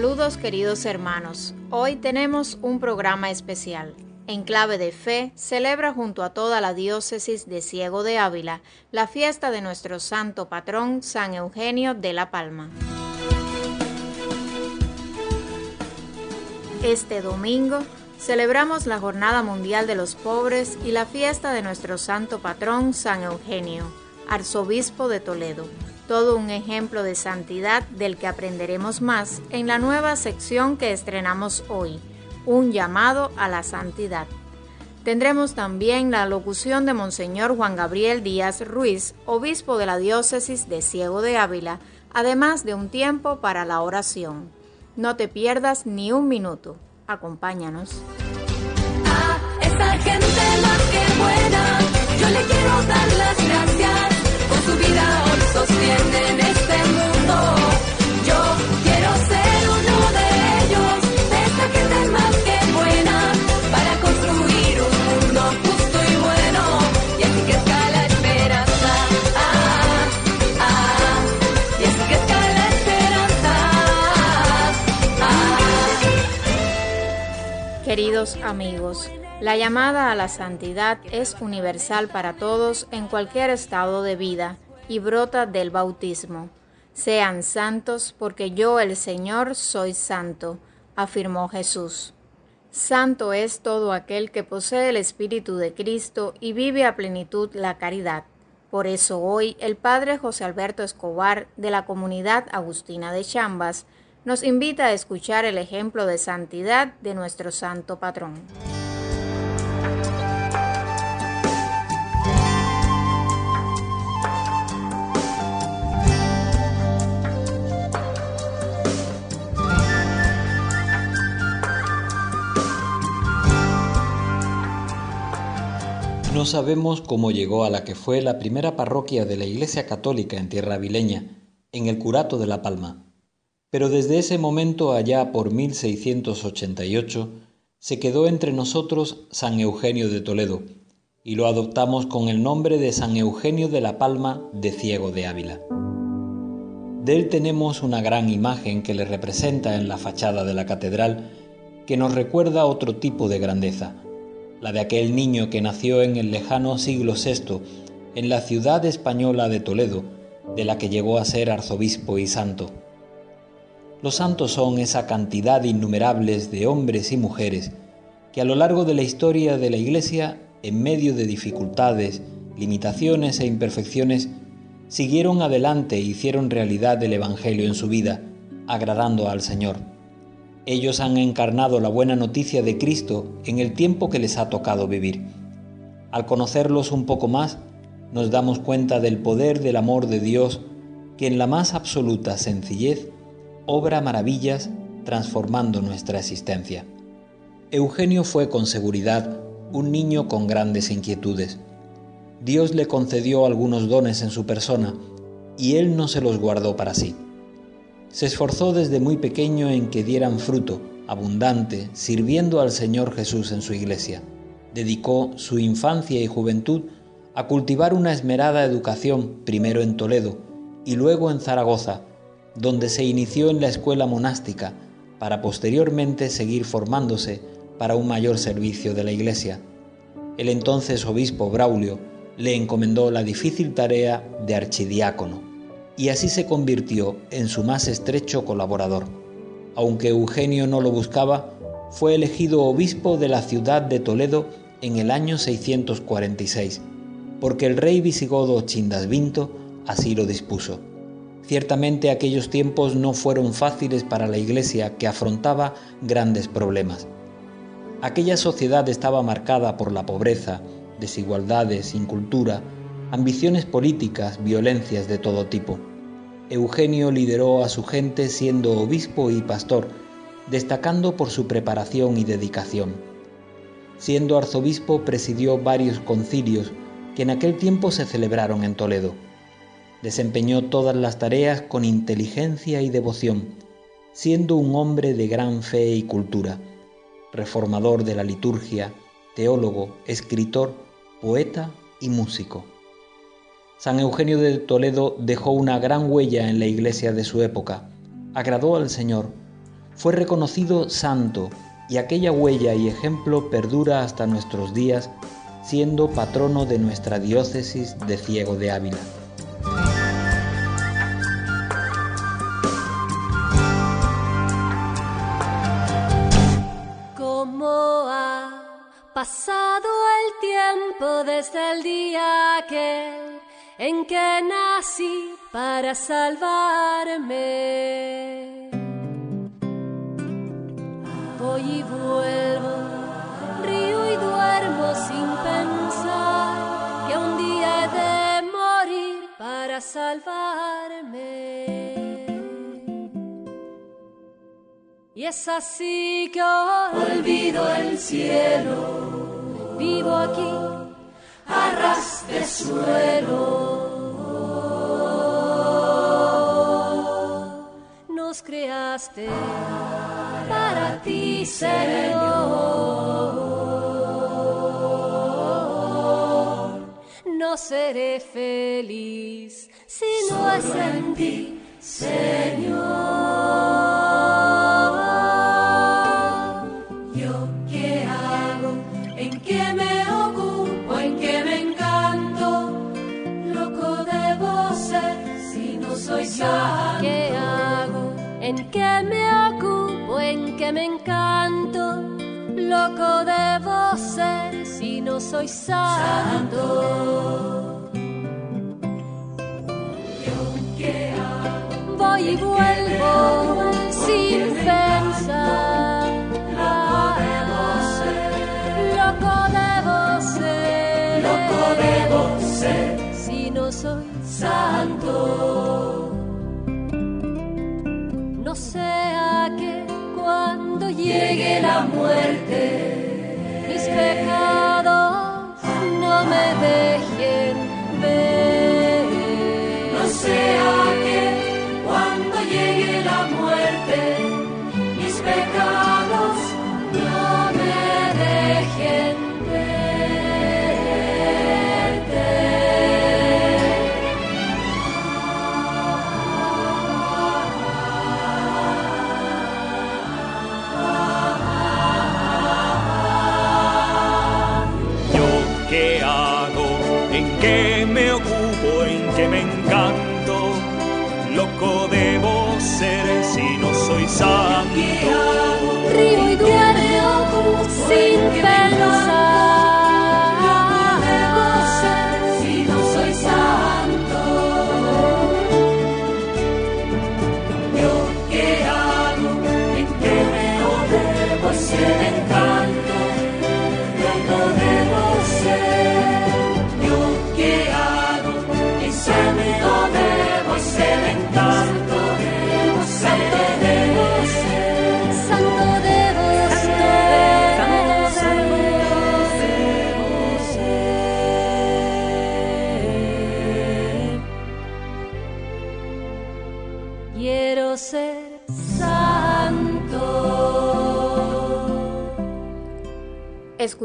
Saludos queridos hermanos. Hoy tenemos un programa especial. En clave de fe, celebra junto a toda la diócesis de Ciego de Ávila la fiesta de nuestro santo patrón San Eugenio de la Palma. Este domingo celebramos la Jornada Mundial de los Pobres y la fiesta de nuestro santo patrón San Eugenio, arzobispo de Toledo todo un ejemplo de santidad del que aprenderemos más en la nueva sección que estrenamos hoy, un llamado a la santidad. Tendremos también la locución de Monseñor Juan Gabriel Díaz Ruiz, obispo de la diócesis de Ciego de Ávila, además de un tiempo para la oración. No te pierdas ni un minuto. Acompáñanos. A gente más que buena, yo le quiero dar las gracias Queridos amigos, la llamada a la santidad es universal para todos en cualquier estado de vida y brota del bautismo. Sean santos porque yo el Señor soy santo, afirmó Jesús. Santo es todo aquel que posee el Espíritu de Cristo y vive a plenitud la caridad. Por eso hoy el Padre José Alberto Escobar de la comunidad agustina de Chambas nos invita a escuchar el ejemplo de santidad de nuestro santo patrón. No sabemos cómo llegó a la que fue la primera parroquia de la Iglesia Católica en tierra vileña, en el Curato de La Palma, pero desde ese momento allá por 1688 se quedó entre nosotros San Eugenio de Toledo y lo adoptamos con el nombre de San Eugenio de la Palma de Ciego de Ávila. De él tenemos una gran imagen que le representa en la fachada de la catedral que nos recuerda otro tipo de grandeza, la de aquel niño que nació en el lejano siglo VI en la ciudad española de Toledo, de la que llegó a ser arzobispo y santo. Los santos son esa cantidad innumerables de hombres y mujeres que a lo largo de la historia de la Iglesia, en medio de dificultades, limitaciones e imperfecciones, siguieron adelante e hicieron realidad el Evangelio en su vida, agradando al Señor. Ellos han encarnado la buena noticia de Cristo en el tiempo que les ha tocado vivir. Al conocerlos un poco más, nos damos cuenta del poder del amor de Dios que en la más absoluta sencillez obra maravillas transformando nuestra existencia. Eugenio fue con seguridad un niño con grandes inquietudes. Dios le concedió algunos dones en su persona y él no se los guardó para sí. Se esforzó desde muy pequeño en que dieran fruto, abundante, sirviendo al Señor Jesús en su iglesia. Dedicó su infancia y juventud a cultivar una esmerada educación, primero en Toledo y luego en Zaragoza, donde se inició en la escuela monástica, para posteriormente seguir formándose para un mayor servicio de la iglesia. El entonces obispo Braulio le encomendó la difícil tarea de archidiácono y así se convirtió en su más estrecho colaborador. Aunque Eugenio no lo buscaba, fue elegido obispo de la ciudad de Toledo en el año 646, porque el rey visigodo Chindasvinto así lo dispuso. Ciertamente aquellos tiempos no fueron fáciles para la Iglesia que afrontaba grandes problemas. Aquella sociedad estaba marcada por la pobreza, desigualdades, incultura, ambiciones políticas, violencias de todo tipo. Eugenio lideró a su gente siendo obispo y pastor, destacando por su preparación y dedicación. Siendo arzobispo presidió varios concilios que en aquel tiempo se celebraron en Toledo. Desempeñó todas las tareas con inteligencia y devoción, siendo un hombre de gran fe y cultura, reformador de la liturgia, teólogo, escritor, poeta y músico. San Eugenio de Toledo dejó una gran huella en la iglesia de su época. Agradó al Señor, fue reconocido santo y aquella huella y ejemplo perdura hasta nuestros días, siendo patrono de nuestra diócesis de Ciego de Ávila. En que nací para salvarme? Voy y vuelvo, río y duermo sin pensar que un día he de morir para salvarme. Y es así que hoy olvido el cielo, vivo aquí a ras de suelo. Para ti, Señor. No seré feliz si no es en ti, Señor. Loco debo ser si no soy santo. Llegue la muerte, mis pecados no me dejen ver. No sea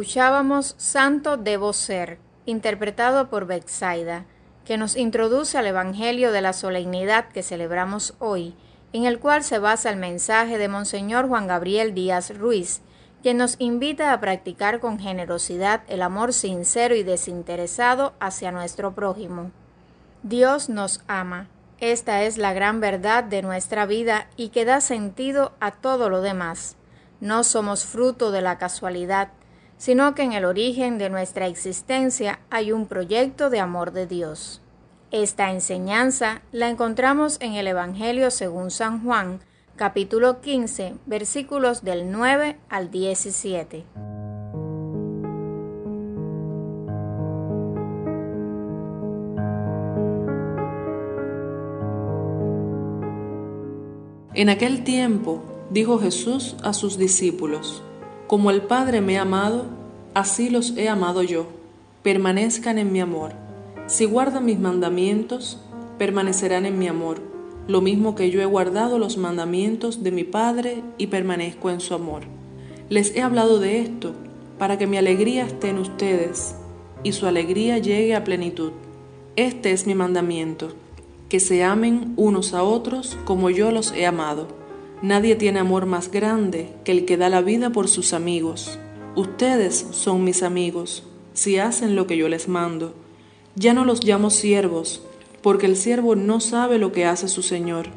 Escuchábamos Santo Debo Ser, interpretado por Betsaida, que nos introduce al Evangelio de la solemnidad que celebramos hoy, en el cual se basa el mensaje de Monseñor Juan Gabriel Díaz Ruiz, quien nos invita a practicar con generosidad el amor sincero y desinteresado hacia nuestro prójimo. Dios nos ama. Esta es la gran verdad de nuestra vida y que da sentido a todo lo demás. No somos fruto de la casualidad, sino que en el origen de nuestra existencia hay un proyecto de amor de Dios. Esta enseñanza la encontramos en el Evangelio según San Juan, capítulo 15, versículos del 9 al 17. En aquel tiempo dijo Jesús a sus discípulos, Como el Padre me ha amado, así los he amado yo. Permanezcan en mi amor. Si guardan mis mandamientos, permanecerán en mi amor, lo mismo que yo he guardado los mandamientos de mi Padre y permanezco en su amor. Les he hablado de esto para que mi alegría esté en ustedes y su alegría llegue a plenitud. Este es mi mandamiento, que se amen unos a otros como yo los he amado. Nadie tiene amor más grande que el que da la vida por sus amigos. Ustedes son mis amigos, si hacen lo que yo les mando. Ya no los llamo siervos, porque el siervo no sabe lo que hace su Señor.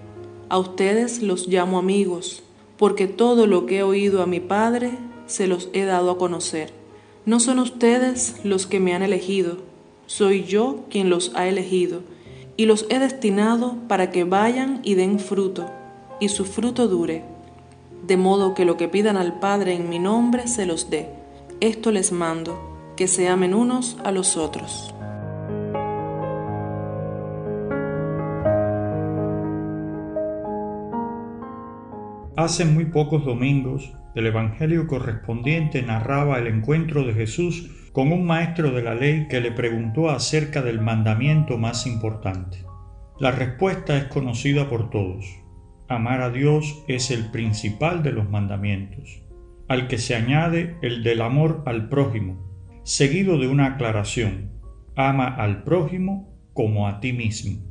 A ustedes los llamo amigos, porque todo lo que he oído a mi Padre se los he dado a conocer. No son ustedes los que me han elegido, soy yo quien los ha elegido, y los he destinado para que vayan y den fruto, y su fruto dure, de modo que lo que pidan al Padre en mi nombre se los dé. Esto les mando, que se amen unos a los otros. Hace muy pocos domingos, el Evangelio correspondiente narraba el encuentro de Jesús con un maestro de la ley que le preguntó acerca del mandamiento más importante. La respuesta es conocida por todos. Amar a Dios es el principal de los mandamientos, al que se añade el del amor al prójimo, seguido de una aclaración. Ama al prójimo como a ti mismo.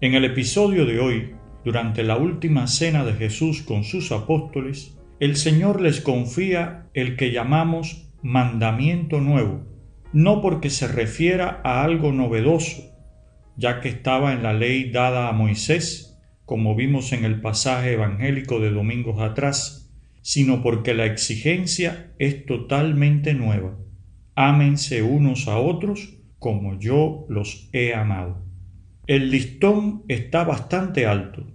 En el episodio de hoy, durante la última cena de Jesús con sus apóstoles, el Señor les confía el que llamamos mandamiento nuevo, no porque se refiera a algo novedoso, ya que estaba en la ley dada a Moisés, como vimos en el pasaje evangélico de domingos atrás, sino porque la exigencia es totalmente nueva. Ámense unos a otros como yo los he amado. El listón está bastante alto.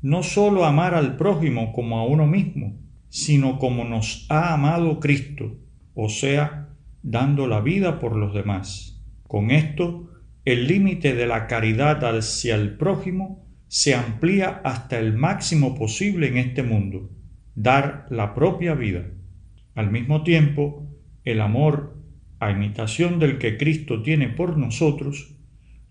No sólo amar al prójimo como a uno mismo, sino como nos ha amado Cristo, o sea, dando la vida por los demás. Con esto, el límite de la caridad hacia el prójimo se amplía hasta el máximo posible en este mundo, dar la propia vida. Al mismo tiempo, el amor, a imitación del que Cristo tiene por nosotros,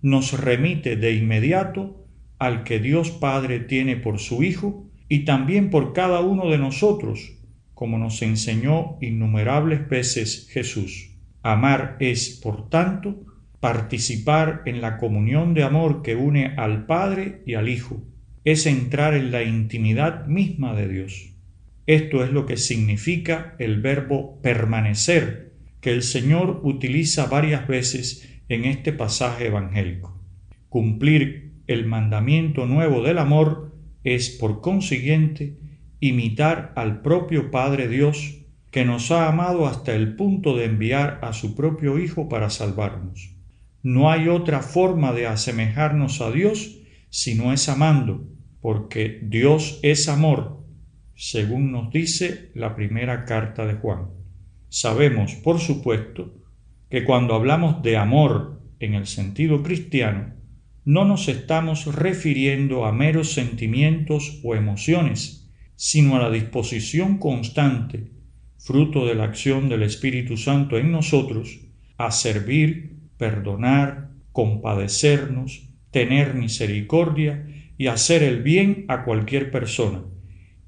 nos remite de inmediato al que Dios Padre tiene por su Hijo y también por cada uno de nosotros, como nos enseñó innumerables veces Jesús. Amar es, por tanto, participar en la comunión de amor que une al Padre y al Hijo, es entrar en la intimidad misma de Dios. Esto es lo que significa el verbo permanecer, que el Señor utiliza varias veces en este pasaje evangélico. Cumplir el mandamiento nuevo del amor es, por consiguiente, imitar al propio Padre Dios, que nos ha amado hasta el punto de enviar a su propio Hijo para salvarnos. No hay otra forma de asemejarnos a Dios si no es amando, porque Dios es amor, según nos dice la primera carta de Juan. Sabemos, por supuesto, que cuando hablamos de amor en el sentido cristiano, no nos estamos refiriendo a meros sentimientos o emociones, sino a la disposición constante, fruto de la acción del Espíritu Santo en nosotros, a servir, perdonar, compadecernos, tener misericordia y hacer el bien a cualquier persona,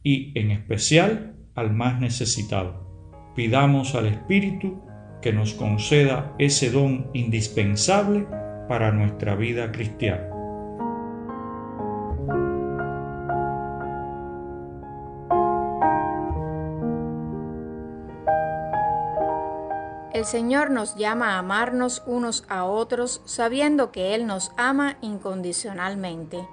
y en especial al más necesitado. Pidamos al Espíritu que nos conceda ese don indispensable para nuestra vida cristiana. El Señor nos llama a amarnos unos a otros sabiendo que Él nos ama incondicionalmente.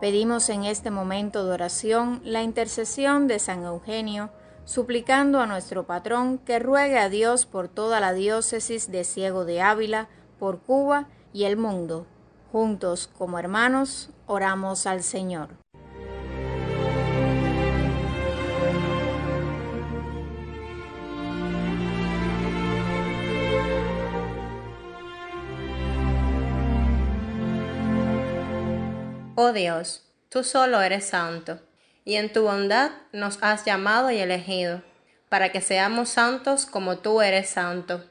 Pedimos en este momento de oración la intercesión de San Eugenio, suplicando a nuestro patrón que ruegue a Dios por toda la diócesis de Ciego de Ávila, por Cuba y el mundo. Juntos como hermanos, oramos al Señor. Oh Dios, tú solo eres santo, y en tu bondad nos has llamado y elegido, para que seamos santos como tú eres santo.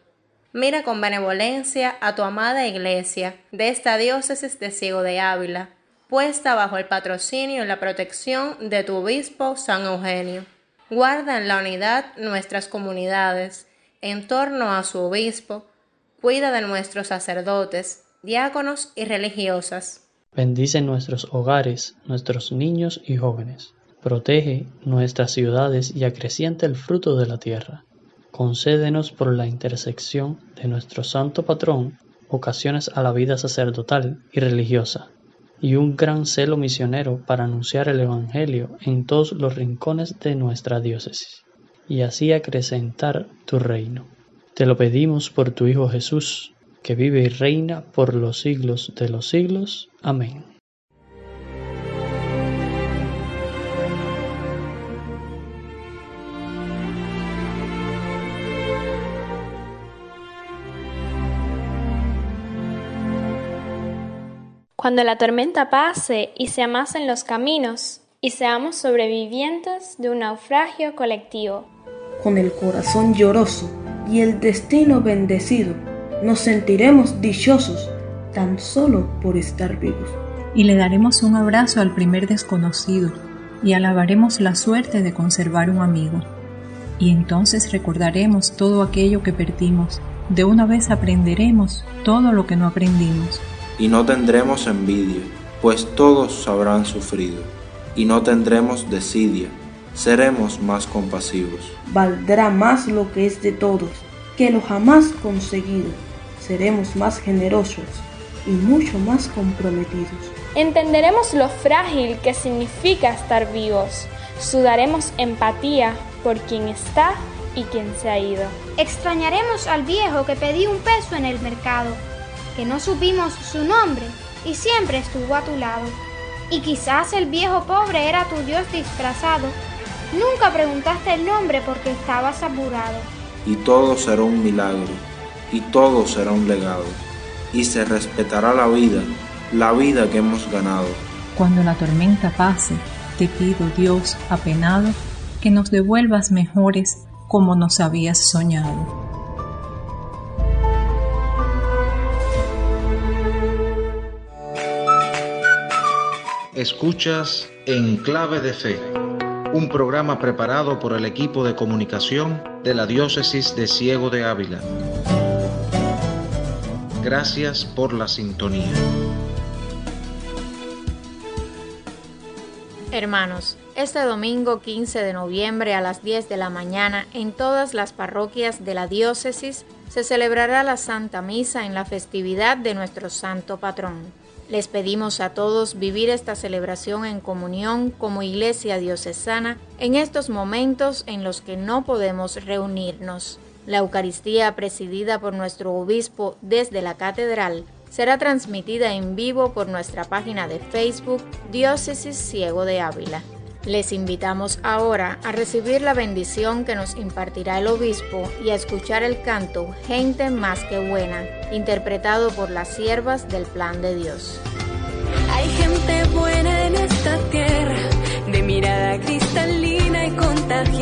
Mira con benevolencia a tu amada iglesia de esta diócesis de Ciego de Ávila, puesta bajo el patrocinio y la protección de tu obispo San Eugenio. Guarda en la unidad nuestras comunidades, en torno a su obispo, cuida de nuestros sacerdotes, diáconos y religiosas. Bendice nuestros hogares, nuestros niños y jóvenes. Protege nuestras ciudades y acrecienta el fruto de la tierra. Concédenos por la intersección de nuestro santo patrón ocasiones a la vida sacerdotal y religiosa y un gran celo misionero para anunciar el Evangelio en todos los rincones de nuestra diócesis y así acrecentar tu reino. Te lo pedimos por tu Hijo Jesús, que vive y reina por los siglos de los siglos. Amén. Cuando la tormenta pase y se amasen los caminos, y seamos sobrevivientes de un naufragio colectivo. Con el corazón lloroso y el destino bendecido, nos sentiremos dichosos tan solo por estar vivos. Y le daremos un abrazo al primer desconocido y alabaremos la suerte de conservar un amigo. Y entonces recordaremos todo aquello que perdimos. De una vez aprenderemos todo lo que no aprendimos y no tendremos envidia, pues todos habrán sufrido, y no tendremos desidia, seremos más compasivos. Valdrá más lo que es de todos que lo jamás conseguido, seremos más generosos y mucho más comprometidos. Entenderemos lo frágil que significa estar vivos, sudaremos empatía por quien está y quien se ha ido. Extrañaremos al viejo que pedía un peso en el mercado que no supimos su nombre y siempre estuvo a tu lado. Y quizás el viejo pobre era tu Dios disfrazado. Nunca preguntaste el nombre porque estabas apurado. Y todo será un milagro, y todo será un legado, y se respetará la vida, la vida que hemos ganado. Cuando la tormenta pase, te pido, Dios, apenado, que nos devuelvas mejores como nos habías soñado. Escuchas En Clave de Fe, un programa preparado por el equipo de comunicación de la Diócesis de Ciego de Ávila. Gracias por la sintonía. Hermanos, este domingo 15 de noviembre a las 10 de la mañana en todas las parroquias de la diócesis se celebrará la Santa Misa en la festividad de nuestro Santo Patrón. Les pedimos a todos vivir esta celebración en comunión como iglesia diocesana en estos momentos en los que no podemos reunirnos. La Eucaristía presidida por nuestro obispo desde la catedral será transmitida en vivo por nuestra página de Facebook Diócesis Ciego de Ávila. Les invitamos ahora a recibir la bendición que nos impartirá el obispo y a escuchar el canto Gente más que buena, interpretado por las siervas del plan de Dios. Hay gente buena en esta tierra, de mirada cristalina y contagiante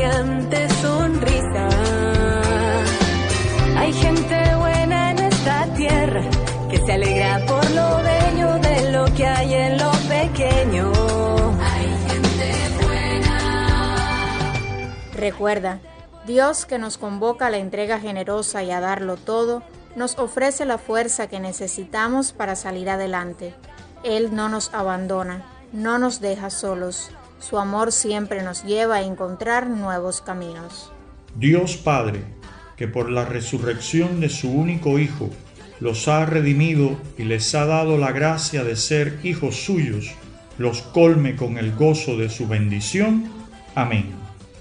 Recuerda, Dios que nos convoca a la entrega generosa y a darlo todo, nos ofrece la fuerza que necesitamos para salir adelante. Él no nos abandona, no nos deja solos. Su amor siempre nos lleva a encontrar nuevos caminos. Dios Padre, que por la resurrección de su único Hijo los ha redimido y les ha dado la gracia de ser hijos suyos, los colme con el gozo de su bendición. Amén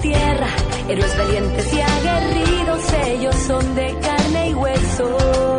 Tierra, héroes valientes y aguerridos, ellos son de carne y hueso.